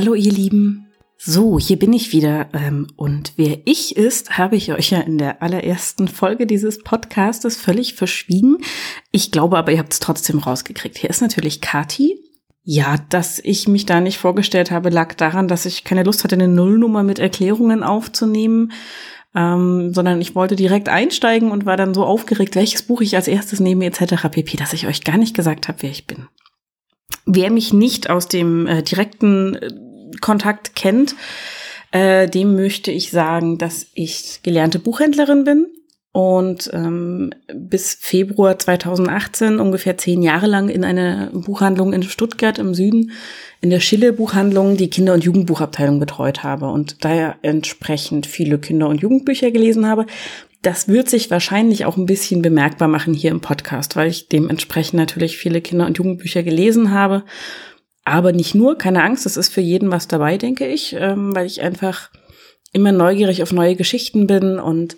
Hallo ihr Lieben. So, hier bin ich wieder. Ähm, und wer ich ist, habe ich euch ja in der allerersten Folge dieses Podcastes völlig verschwiegen. Ich glaube aber, ihr habt es trotzdem rausgekriegt. Hier ist natürlich Kati. Ja, dass ich mich da nicht vorgestellt habe, lag daran, dass ich keine Lust hatte, eine Nullnummer mit Erklärungen aufzunehmen, ähm, sondern ich wollte direkt einsteigen und war dann so aufgeregt, welches Buch ich als erstes nehme etc. pp, dass ich euch gar nicht gesagt habe, wer ich bin. Wer mich nicht aus dem äh, direkten äh, Kontakt kennt, äh, dem möchte ich sagen, dass ich gelernte Buchhändlerin bin und ähm, bis Februar 2018 ungefähr zehn Jahre lang in einer Buchhandlung in Stuttgart im Süden in der Schille Buchhandlung die Kinder- und Jugendbuchabteilung betreut habe und daher entsprechend viele Kinder- und Jugendbücher gelesen habe. Das wird sich wahrscheinlich auch ein bisschen bemerkbar machen hier im Podcast, weil ich dementsprechend natürlich viele Kinder- und Jugendbücher gelesen habe aber nicht nur, keine Angst, es ist für jeden was dabei, denke ich, ähm, weil ich einfach immer neugierig auf neue Geschichten bin und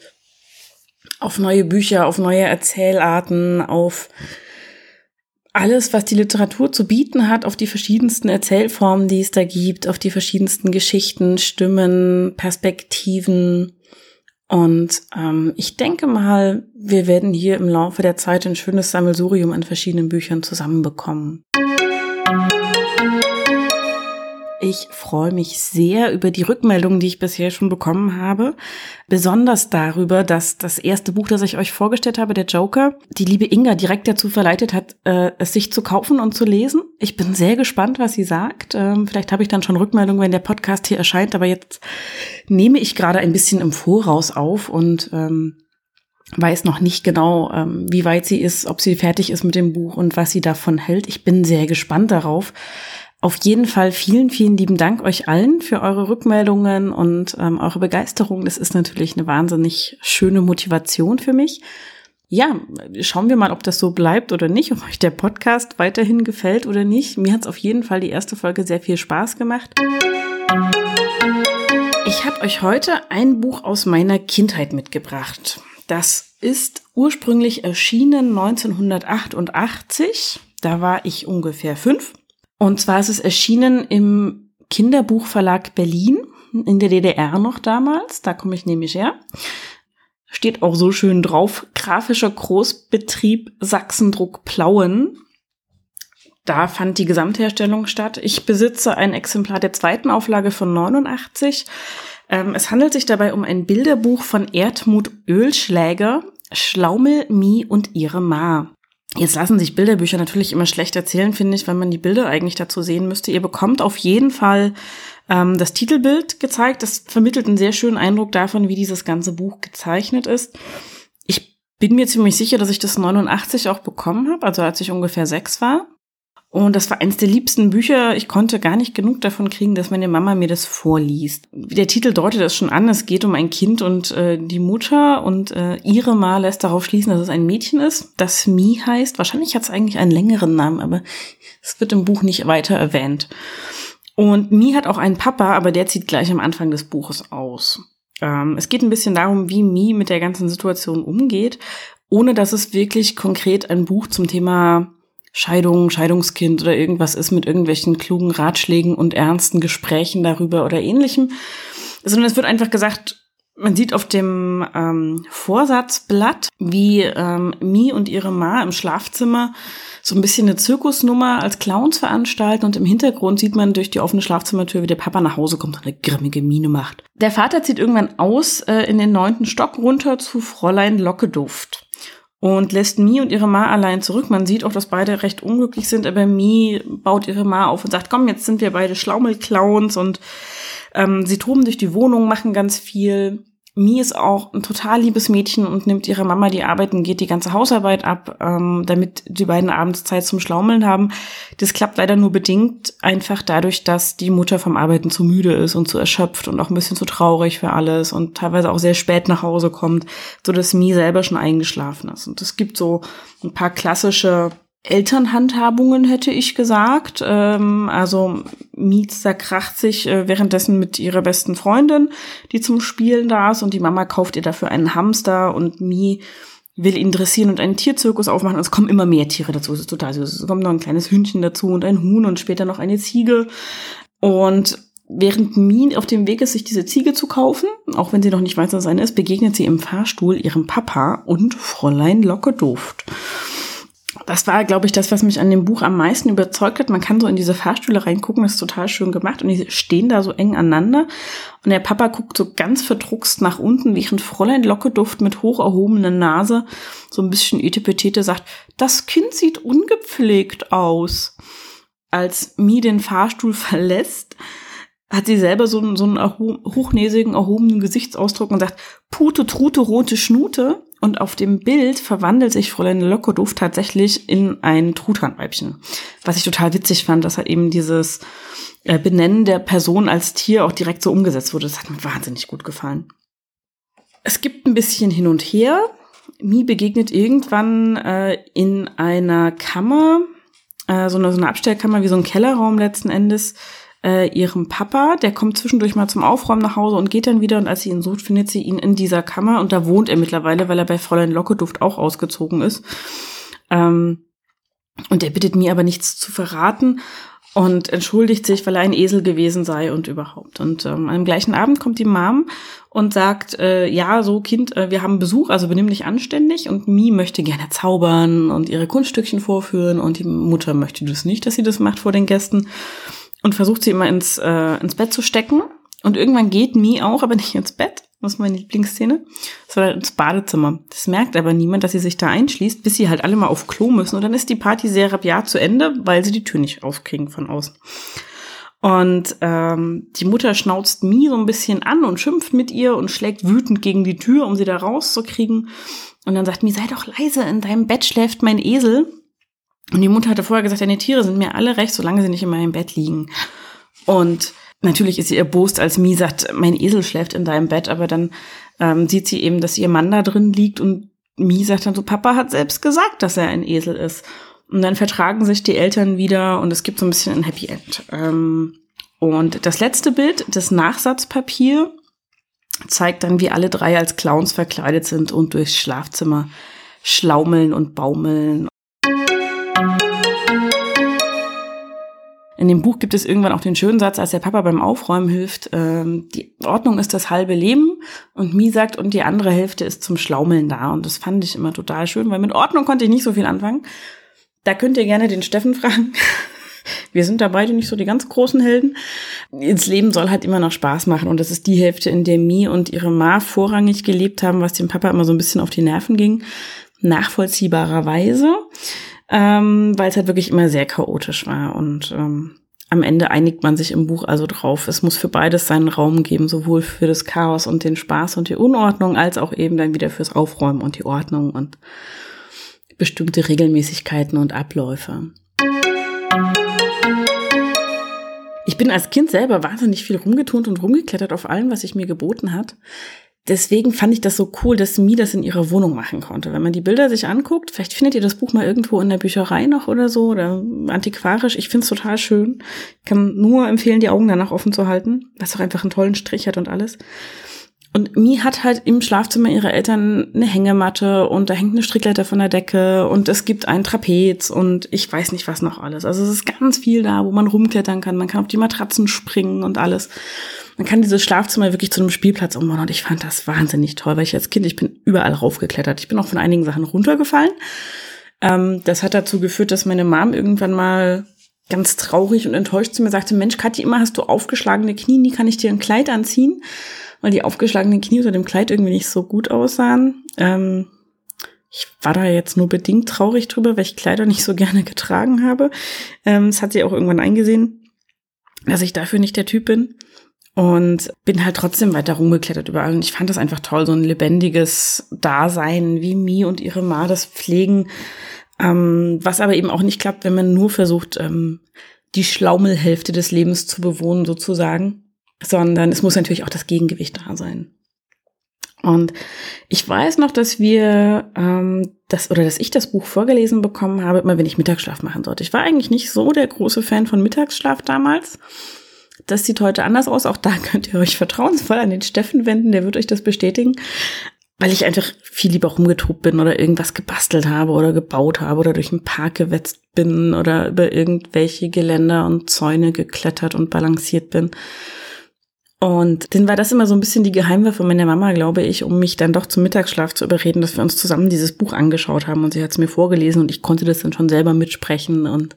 auf neue Bücher, auf neue Erzählarten, auf alles, was die Literatur zu bieten hat, auf die verschiedensten Erzählformen, die es da gibt, auf die verschiedensten Geschichten, Stimmen, Perspektiven. Und ähm, ich denke mal, wir werden hier im Laufe der Zeit ein schönes Sammelsurium an verschiedenen Büchern zusammenbekommen. Ich freue mich sehr über die Rückmeldungen, die ich bisher schon bekommen habe. Besonders darüber, dass das erste Buch, das ich euch vorgestellt habe, der Joker, die liebe Inga direkt dazu verleitet hat, äh, es sich zu kaufen und zu lesen. Ich bin sehr gespannt, was sie sagt. Ähm, vielleicht habe ich dann schon Rückmeldungen, wenn der Podcast hier erscheint, aber jetzt nehme ich gerade ein bisschen im Voraus auf und ähm, weiß noch nicht genau, ähm, wie weit sie ist, ob sie fertig ist mit dem Buch und was sie davon hält. Ich bin sehr gespannt darauf. Auf jeden Fall vielen, vielen lieben Dank euch allen für eure Rückmeldungen und ähm, eure Begeisterung. Das ist natürlich eine wahnsinnig schöne Motivation für mich. Ja, schauen wir mal, ob das so bleibt oder nicht, ob euch der Podcast weiterhin gefällt oder nicht. Mir hat es auf jeden Fall die erste Folge sehr viel Spaß gemacht. Ich habe euch heute ein Buch aus meiner Kindheit mitgebracht. Das ist ursprünglich erschienen 1988. Da war ich ungefähr fünf. Und zwar ist es erschienen im Kinderbuchverlag Berlin, in der DDR noch damals. Da komme ich nämlich her. Steht auch so schön drauf, grafischer Großbetrieb Sachsendruck Plauen. Da fand die Gesamtherstellung statt. Ich besitze ein Exemplar der zweiten Auflage von 89. Ähm, es handelt sich dabei um ein Bilderbuch von Erdmut Ölschläger, Schlaumel, Mie und ihre Ma. Jetzt lassen sich Bilderbücher natürlich immer schlecht erzählen, finde ich, wenn man die Bilder eigentlich dazu sehen müsste. Ihr bekommt auf jeden Fall ähm, das Titelbild gezeigt. Das vermittelt einen sehr schönen Eindruck davon, wie dieses ganze Buch gezeichnet ist. Ich bin mir ziemlich sicher, dass ich das 89 auch bekommen habe, also als ich ungefähr sechs war. Und das war eines der liebsten Bücher. Ich konnte gar nicht genug davon kriegen, dass meine Mama mir das vorliest. Der Titel deutet es schon an. Es geht um ein Kind und äh, die Mutter und äh, ihre Ma lässt darauf schließen, dass es ein Mädchen ist, das Mi heißt. Wahrscheinlich hat es eigentlich einen längeren Namen, aber es wird im Buch nicht weiter erwähnt. Und Mi hat auch einen Papa, aber der zieht gleich am Anfang des Buches aus. Ähm, es geht ein bisschen darum, wie Mi mit der ganzen Situation umgeht, ohne dass es wirklich konkret ein Buch zum Thema Scheidung, Scheidungskind oder irgendwas ist mit irgendwelchen klugen Ratschlägen und ernsten Gesprächen darüber oder ähnlichem, sondern es wird einfach gesagt, man sieht auf dem ähm, Vorsatzblatt, wie ähm, Mi und ihre Ma im Schlafzimmer so ein bisschen eine Zirkusnummer als Clowns veranstalten und im Hintergrund sieht man durch die offene Schlafzimmertür, wie der Papa nach Hause kommt und eine grimmige Miene macht. Der Vater zieht irgendwann aus äh, in den neunten Stock runter zu Fräulein Lockeduft und lässt Mi und ihre Ma allein zurück. Man sieht auch, dass beide recht unglücklich sind, aber Mi baut ihre Ma auf und sagt, komm, jetzt sind wir beide Schlaumelclowns und ähm, sie toben durch die Wohnung, machen ganz viel. Mi ist auch ein total liebes Mädchen und nimmt ihrer Mama die Arbeit und geht die ganze Hausarbeit ab, ähm, damit die beiden abends Zeit zum Schlaumeln haben. Das klappt leider nur bedingt, einfach dadurch, dass die Mutter vom Arbeiten zu müde ist und zu erschöpft und auch ein bisschen zu traurig für alles und teilweise auch sehr spät nach Hause kommt, so dass Mi selber schon eingeschlafen ist. Und es gibt so ein paar klassische Elternhandhabungen, hätte ich gesagt. Ähm, also Mietz kracht sich äh, währenddessen mit ihrer besten Freundin, die zum Spielen da ist und die Mama kauft ihr dafür einen Hamster und Mi will ihn dressieren und einen Tierzirkus aufmachen. Es kommen immer mehr Tiere dazu. Es ist total süß. Es kommt noch ein kleines Hündchen dazu und ein Huhn und später noch eine Ziege. Und während Mien auf dem Weg ist, sich diese Ziege zu kaufen, auch wenn sie noch nicht weiß, was eine ist, begegnet sie im Fahrstuhl ihrem Papa und Fräulein Lockeduft das war, glaube ich, das, was mich an dem Buch am meisten überzeugt hat. Man kann so in diese Fahrstühle reingucken, das ist total schön gemacht und die stehen da so eng aneinander. Und der Papa guckt so ganz verdruckst nach unten, während Fräulein Lockeduft mit hoch erhobener Nase so ein bisschen etepetete sagt, das Kind sieht ungepflegt aus. Als Mi den Fahrstuhl verlässt, hat sie selber so, einen, so einen hochnäsigen, erhobenen Gesichtsausdruck und sagt, Pute, Trute, rote Schnute. Und auf dem Bild verwandelt sich Fräulein Lokoduft tatsächlich in ein Truthahnweibchen. Was ich total witzig fand, dass halt eben dieses äh, Benennen der Person als Tier auch direkt so umgesetzt wurde. Das hat mir wahnsinnig gut gefallen. Es gibt ein bisschen hin und her. Mi begegnet irgendwann äh, in einer Kammer, äh, so, eine, so eine Abstellkammer wie so ein Kellerraum letzten Endes, äh, ihrem Papa. Der kommt zwischendurch mal zum Aufräumen nach Hause und geht dann wieder. Und als sie ihn sucht, findet sie ihn in dieser Kammer. Und da wohnt er mittlerweile, weil er bei Fräulein Lockeduft auch ausgezogen ist. Ähm, und er bittet mir aber nichts zu verraten und entschuldigt sich, weil er ein Esel gewesen sei und überhaupt. Und ähm, am gleichen Abend kommt die Mom und sagt, äh, ja, so Kind, äh, wir haben Besuch, also benimm dich anständig. Und Mi möchte gerne zaubern und ihre Kunststückchen vorführen und die Mutter möchte das nicht, dass sie das macht vor den Gästen und versucht sie immer ins, äh, ins Bett zu stecken. Und irgendwann geht Mi auch, aber nicht ins Bett. Das ist meine Lieblingsszene. Sondern ins Badezimmer. Das merkt aber niemand, dass sie sich da einschließt, bis sie halt alle mal auf Klo müssen. Und dann ist die Party sehr rabiat zu Ende, weil sie die Tür nicht aufkriegen von außen. Und ähm, die Mutter schnauzt Mi so ein bisschen an und schimpft mit ihr und schlägt wütend gegen die Tür, um sie da rauszukriegen. Und dann sagt Mi, sei doch leise, in deinem Bett schläft mein Esel. Und die Mutter hatte vorher gesagt, deine Tiere sind mir alle recht, solange sie nicht in meinem Bett liegen. Und natürlich ist sie erbost, als Mi sagt, mein Esel schläft in deinem Bett, aber dann ähm, sieht sie eben, dass ihr Mann da drin liegt und Mi sagt dann so, Papa hat selbst gesagt, dass er ein Esel ist. Und dann vertragen sich die Eltern wieder und es gibt so ein bisschen ein Happy End. Ähm, und das letzte Bild, das Nachsatzpapier, zeigt dann, wie alle drei als Clowns verkleidet sind und durchs Schlafzimmer schlaumeln und baumeln In dem Buch gibt es irgendwann auch den schönen Satz, als der Papa beim Aufräumen hilft, ähm, die Ordnung ist das halbe Leben und Mi sagt, und die andere Hälfte ist zum Schlaumeln da. Und das fand ich immer total schön, weil mit Ordnung konnte ich nicht so viel anfangen. Da könnt ihr gerne den Steffen fragen. Wir sind da beide nicht so die ganz großen Helden. Ins Leben soll halt immer noch Spaß machen. Und das ist die Hälfte, in der Mi und ihre Ma vorrangig gelebt haben, was dem Papa immer so ein bisschen auf die Nerven ging. Nachvollziehbarerweise ähm, weil es halt wirklich immer sehr chaotisch war. Und ähm, am Ende einigt man sich im Buch also drauf, es muss für beides seinen Raum geben, sowohl für das Chaos und den Spaß und die Unordnung, als auch eben dann wieder fürs Aufräumen und die Ordnung und bestimmte Regelmäßigkeiten und Abläufe. Ich bin als Kind selber wahnsinnig viel rumgeturnt und rumgeklettert auf allem, was sich mir geboten hat deswegen fand ich das so cool, dass Mi das in ihrer Wohnung machen konnte. Wenn man die Bilder sich anguckt, vielleicht findet ihr das Buch mal irgendwo in der Bücherei noch oder so oder antiquarisch. Ich finde es total schön. Ich kann nur empfehlen, die Augen danach offen zu halten, was auch einfach einen tollen Strich hat und alles. Und Mi hat halt im Schlafzimmer ihrer Eltern eine Hängematte und da hängt eine Strickleiter von der Decke und es gibt ein Trapez und ich weiß nicht was noch alles. Also es ist ganz viel da, wo man rumklettern kann. Man kann auf die Matratzen springen und alles. Man kann dieses Schlafzimmer wirklich zu einem Spielplatz umbauen und ich fand das wahnsinnig toll, weil ich als Kind, ich bin überall raufgeklettert. Ich bin auch von einigen Sachen runtergefallen. Ähm, das hat dazu geführt, dass meine Mom irgendwann mal ganz traurig und enttäuscht zu mir sagte, Mensch, Kathi, immer hast du aufgeschlagene Knie, nie kann ich dir ein Kleid anziehen, weil die aufgeschlagenen Knie unter dem Kleid irgendwie nicht so gut aussahen. Ähm, ich war da jetzt nur bedingt traurig drüber, weil ich Kleider nicht so gerne getragen habe. Ähm, das hat sie auch irgendwann eingesehen, dass ich dafür nicht der Typ bin. Und bin halt trotzdem weiter rumgeklettert überall. Und ich fand das einfach toll, so ein lebendiges Dasein, wie Mi und ihre Ma das pflegen. Ähm, was aber eben auch nicht klappt, wenn man nur versucht, ähm, die Schlaumelhälfte des Lebens zu bewohnen, sozusagen. Sondern es muss natürlich auch das Gegengewicht da sein. Und ich weiß noch, dass wir ähm, das oder dass ich das Buch vorgelesen bekommen habe, immer wenn ich Mittagsschlaf machen sollte. Ich war eigentlich nicht so der große Fan von Mittagsschlaf damals. Das sieht heute anders aus. Auch da könnt ihr euch vertrauensvoll an den Steffen wenden, der wird euch das bestätigen. weil ich einfach viel lieber rumgetobt bin oder irgendwas gebastelt habe oder gebaut habe oder durch den Park gewetzt bin oder über irgendwelche Geländer und Zäune geklettert und balanciert bin. Und dann war das immer so ein bisschen die Geheimwaffe meiner Mama, glaube ich, um mich dann doch zum Mittagsschlaf zu überreden, dass wir uns zusammen dieses Buch angeschaut haben und sie hat es mir vorgelesen und ich konnte das dann schon selber mitsprechen und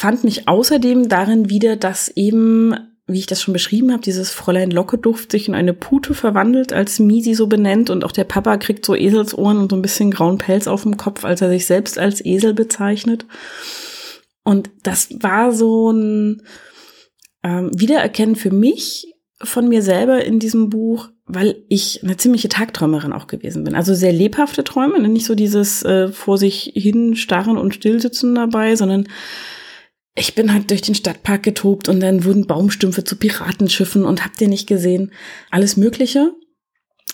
fand mich außerdem darin wieder, dass eben wie ich das schon beschrieben habe, dieses Fräulein Lockeduft sich in eine Pute verwandelt, als Misi so benennt und auch der Papa kriegt so Eselsohren und so ein bisschen grauen Pelz auf dem Kopf, als er sich selbst als Esel bezeichnet. Und das war so ein ähm, Wiedererkennen für mich von mir selber in diesem Buch, weil ich eine ziemliche Tagträumerin auch gewesen bin. Also sehr lebhafte Träume, nicht so dieses äh, vor sich hin starren und stillsitzen dabei, sondern ich bin halt durch den Stadtpark getobt und dann wurden Baumstümpfe zu Piratenschiffen und habt ihr nicht gesehen, alles Mögliche.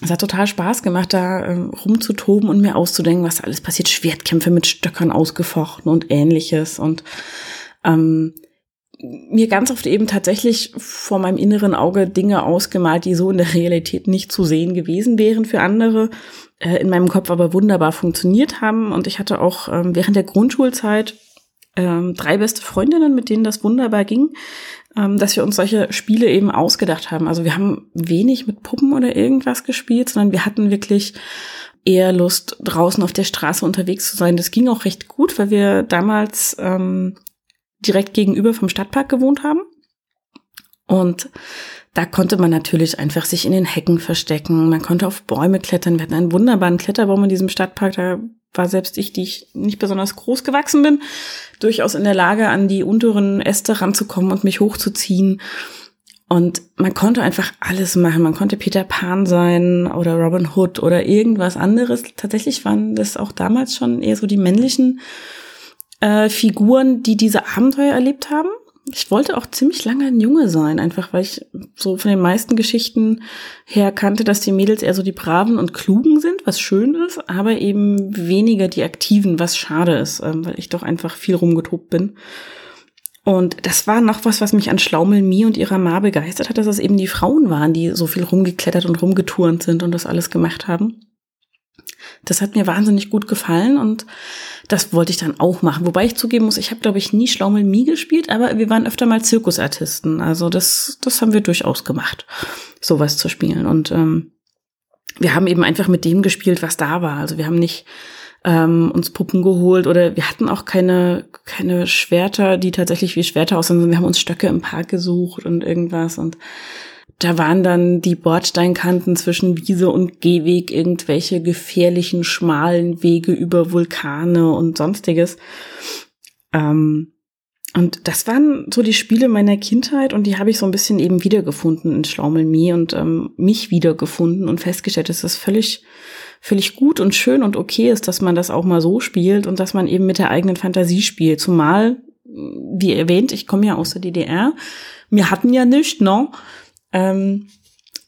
Es hat total Spaß gemacht, da äh, rumzutoben und mir auszudenken, was alles passiert. Schwertkämpfe mit Stöckern ausgefochten und ähnliches. Und ähm, mir ganz oft eben tatsächlich vor meinem inneren Auge Dinge ausgemalt, die so in der Realität nicht zu sehen gewesen wären für andere, äh, in meinem Kopf aber wunderbar funktioniert haben. Und ich hatte auch ähm, während der Grundschulzeit ähm, drei beste Freundinnen, mit denen das wunderbar ging, ähm, dass wir uns solche Spiele eben ausgedacht haben. Also wir haben wenig mit Puppen oder irgendwas gespielt, sondern wir hatten wirklich eher Lust, draußen auf der Straße unterwegs zu sein. Das ging auch recht gut, weil wir damals ähm, direkt gegenüber vom Stadtpark gewohnt haben. Und da konnte man natürlich einfach sich in den Hecken verstecken. Man konnte auf Bäume klettern. Wir hatten einen wunderbaren Kletterbaum in diesem Stadtpark. Da war selbst ich, die ich nicht besonders groß gewachsen bin, durchaus in der Lage, an die unteren Äste ranzukommen und mich hochzuziehen. Und man konnte einfach alles machen. Man konnte Peter Pan sein oder Robin Hood oder irgendwas anderes. Tatsächlich waren das auch damals schon eher so die männlichen äh, Figuren, die diese Abenteuer erlebt haben ich wollte auch ziemlich lange ein Junge sein, einfach weil ich so von den meisten Geschichten her kannte, dass die Mädels eher so die Braven und Klugen sind, was schön ist, aber eben weniger die Aktiven, was schade ist, ähm, weil ich doch einfach viel rumgetobt bin. Und das war noch was, was mich an Schlaumel Mie und ihrer Ma begeistert hat, dass es eben die Frauen waren, die so viel rumgeklettert und rumgeturnt sind und das alles gemacht haben. Das hat mir wahnsinnig gut gefallen und das wollte ich dann auch machen. Wobei ich zugeben muss, ich habe, glaube ich, nie Schlaumel-Mie gespielt, aber wir waren öfter mal Zirkusartisten. Also das, das haben wir durchaus gemacht, sowas zu spielen. Und ähm, wir haben eben einfach mit dem gespielt, was da war. Also wir haben nicht ähm, uns Puppen geholt oder wir hatten auch keine, keine Schwerter, die tatsächlich wie Schwerter aussehen, sondern wir haben uns Stöcke im Park gesucht und irgendwas und da waren dann die Bordsteinkanten zwischen Wiese und Gehweg irgendwelche gefährlichen, schmalen Wege über Vulkane und sonstiges. Ähm, und das waren so die Spiele meiner Kindheit und die habe ich so ein bisschen eben wiedergefunden in Schlaumelmie und ähm, mich wiedergefunden und festgestellt, dass das völlig, völlig gut und schön und okay ist, dass man das auch mal so spielt und dass man eben mit der eigenen Fantasie spielt. Zumal, wie erwähnt, ich komme ja aus der DDR. Wir hatten ja nichts, ne? Ähm,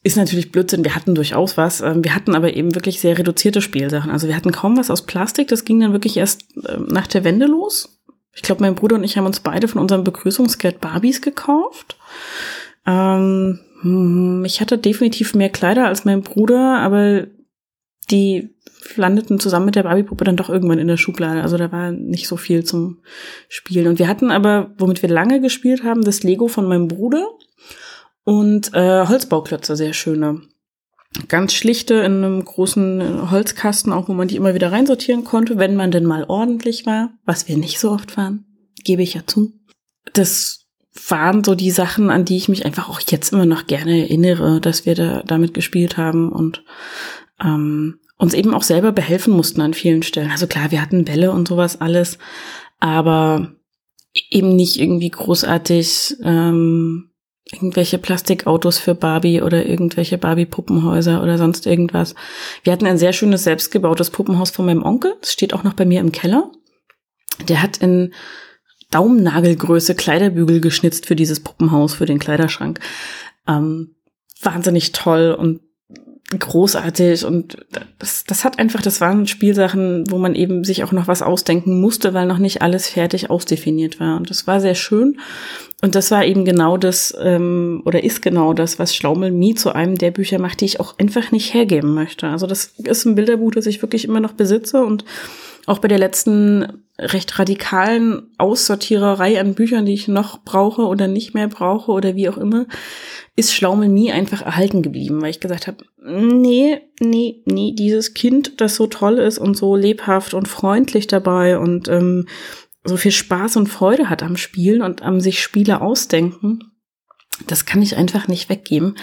ist natürlich Blödsinn. Wir hatten durchaus was. Ähm, wir hatten aber eben wirklich sehr reduzierte Spielsachen. Also wir hatten kaum was aus Plastik. Das ging dann wirklich erst ähm, nach der Wende los. Ich glaube, mein Bruder und ich haben uns beide von unserem Begrüßungsgeld Barbies gekauft. Ähm, hm, ich hatte definitiv mehr Kleider als mein Bruder, aber die landeten zusammen mit der Barbie-Puppe dann doch irgendwann in der Schublade. Also da war nicht so viel zum Spielen. Und wir hatten aber, womit wir lange gespielt haben, das Lego von meinem Bruder und äh, Holzbauklötze, sehr schöne. Ganz schlichte in einem großen Holzkasten, auch wo man die immer wieder reinsortieren konnte, wenn man denn mal ordentlich war, was wir nicht so oft waren, gebe ich ja zu. Das waren so die Sachen, an die ich mich einfach auch jetzt immer noch gerne erinnere, dass wir da damit gespielt haben und ähm, uns eben auch selber behelfen mussten an vielen Stellen. Also klar, wir hatten Bälle und sowas alles, aber eben nicht irgendwie großartig ähm, irgendwelche Plastikautos für Barbie oder irgendwelche Barbie-Puppenhäuser oder sonst irgendwas. Wir hatten ein sehr schönes selbstgebautes Puppenhaus von meinem Onkel. Das steht auch noch bei mir im Keller. Der hat in Daumennagelgröße Kleiderbügel geschnitzt für dieses Puppenhaus, für den Kleiderschrank. Ähm, wahnsinnig toll und großartig und das, das hat einfach, das waren Spielsachen, wo man eben sich auch noch was ausdenken musste, weil noch nicht alles fertig ausdefiniert war. Und das war sehr schön. Und das war eben genau das, ähm, oder ist genau das, was Schlaumel Me zu einem der Bücher macht, die ich auch einfach nicht hergeben möchte. Also das ist ein Bilderbuch, das ich wirklich immer noch besitze und auch bei der letzten recht radikalen Aussortiererei an Büchern, die ich noch brauche oder nicht mehr brauche oder wie auch immer, ist Schlaumel nie einfach erhalten geblieben, weil ich gesagt habe, nee, nee, nee, dieses Kind, das so toll ist und so lebhaft und freundlich dabei und ähm, so viel Spaß und Freude hat am Spielen und am sich Spiele ausdenken, das kann ich einfach nicht weggeben.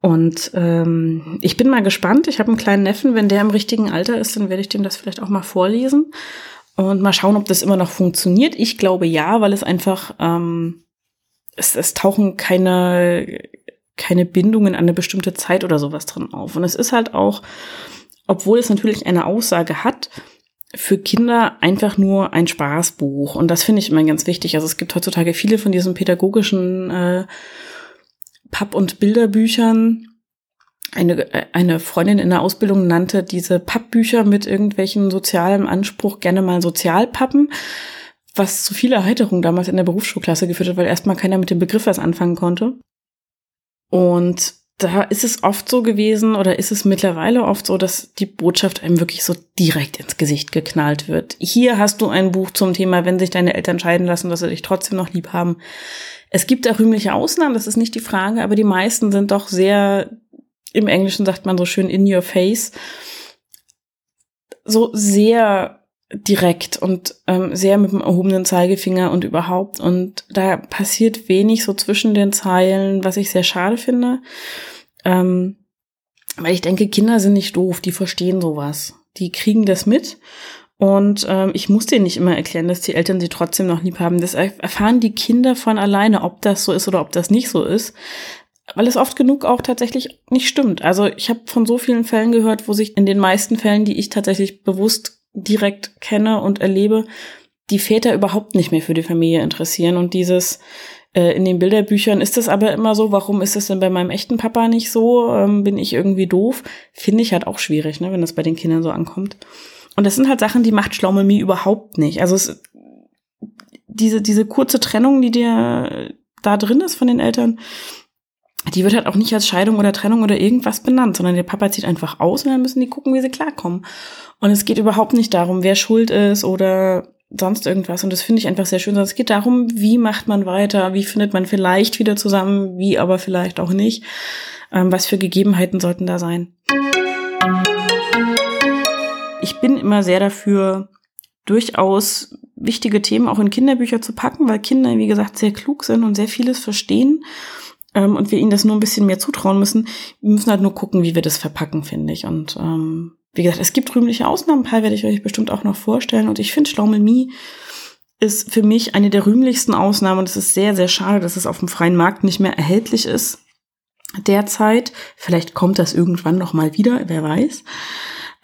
Und ähm, ich bin mal gespannt. Ich habe einen kleinen Neffen. Wenn der im richtigen Alter ist, dann werde ich dem das vielleicht auch mal vorlesen und mal schauen, ob das immer noch funktioniert. Ich glaube ja, weil es einfach ähm, es, es tauchen keine keine Bindungen an eine bestimmte Zeit oder sowas drin auf. Und es ist halt auch, obwohl es natürlich eine Aussage hat, für Kinder einfach nur ein Spaßbuch. Und das finde ich immer ganz wichtig. Also es gibt heutzutage viele von diesen pädagogischen äh, Papp- und Bilderbüchern. Eine, eine Freundin in der Ausbildung nannte diese Pappbücher mit irgendwelchen sozialem Anspruch gerne mal Sozialpappen, was zu viel Erheiterung damals in der Berufsschulklasse geführt hat, weil erstmal keiner mit dem Begriff was anfangen konnte. Und da ist es oft so gewesen oder ist es mittlerweile oft so, dass die Botschaft einem wirklich so direkt ins Gesicht geknallt wird. Hier hast du ein Buch zum Thema, wenn sich deine Eltern scheiden lassen, dass sie dich trotzdem noch lieb haben. Es gibt da rühmliche Ausnahmen, das ist nicht die Frage, aber die meisten sind doch sehr, im Englischen sagt man so schön in your face, so sehr direkt und ähm, sehr mit dem erhobenen Zeigefinger und überhaupt. Und da passiert wenig so zwischen den Zeilen, was ich sehr schade finde. Ähm, weil ich denke, Kinder sind nicht doof, die verstehen sowas. Die kriegen das mit. Und ähm, ich muss denen nicht immer erklären, dass die Eltern sie trotzdem noch lieb haben. Das erfahren die Kinder von alleine, ob das so ist oder ob das nicht so ist. Weil es oft genug auch tatsächlich nicht stimmt. Also ich habe von so vielen Fällen gehört, wo sich in den meisten Fällen, die ich tatsächlich bewusst direkt kenne und erlebe, die Väter überhaupt nicht mehr für die Familie interessieren. Und dieses äh, in den Bilderbüchern ist das aber immer so, warum ist es denn bei meinem echten Papa nicht so? Ähm, bin ich irgendwie doof? Finde ich halt auch schwierig, ne, wenn das bei den Kindern so ankommt. Und das sind halt Sachen, die macht Schlaumemi überhaupt nicht. Also es, diese, diese kurze Trennung, die dir da drin ist von den Eltern, die wird halt auch nicht als Scheidung oder Trennung oder irgendwas benannt, sondern der Papa zieht einfach aus und dann müssen die gucken, wie sie klarkommen. Und es geht überhaupt nicht darum, wer schuld ist oder sonst irgendwas. Und das finde ich einfach sehr schön, sondern es geht darum, wie macht man weiter, wie findet man vielleicht wieder zusammen, wie aber vielleicht auch nicht. Ähm, was für Gegebenheiten sollten da sein. Ich bin immer sehr dafür, durchaus wichtige Themen auch in Kinderbücher zu packen, weil Kinder, wie gesagt, sehr klug sind und sehr vieles verstehen ähm, und wir ihnen das nur ein bisschen mehr zutrauen müssen. Wir müssen halt nur gucken, wie wir das verpacken, finde ich. Und ähm, wie gesagt, es gibt rühmliche Ausnahmen, ein paar werde ich euch bestimmt auch noch vorstellen. Und ich finde, Schlaumelmie ist für mich eine der rühmlichsten Ausnahmen. Und es ist sehr, sehr schade, dass es auf dem freien Markt nicht mehr erhältlich ist. Derzeit. Vielleicht kommt das irgendwann noch mal wieder, wer weiß.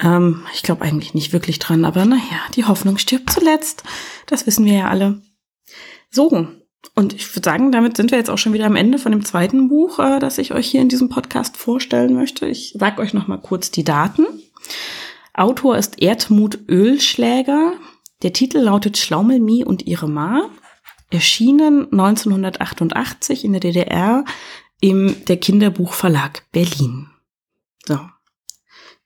Ähm, ich glaube eigentlich nicht wirklich dran, aber naja, die Hoffnung stirbt zuletzt. Das wissen wir ja alle. So, und ich würde sagen, damit sind wir jetzt auch schon wieder am Ende von dem zweiten Buch, äh, das ich euch hier in diesem Podcast vorstellen möchte. Ich sage euch noch mal kurz die Daten. Autor ist Erdmut Ölschläger. Der Titel lautet Schlaumelmie und ihre Ma. Erschienen 1988 in der DDR im der Kinderbuchverlag Berlin. So.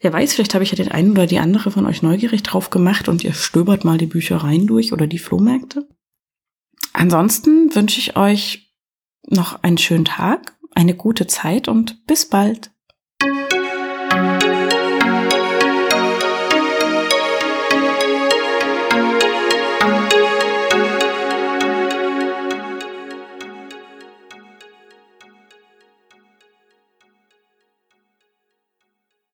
Wer weiß, vielleicht habe ich ja den einen oder die andere von euch neugierig drauf gemacht und ihr stöbert mal die Büchereien durch oder die Flohmärkte. Ansonsten wünsche ich euch noch einen schönen Tag, eine gute Zeit und bis bald.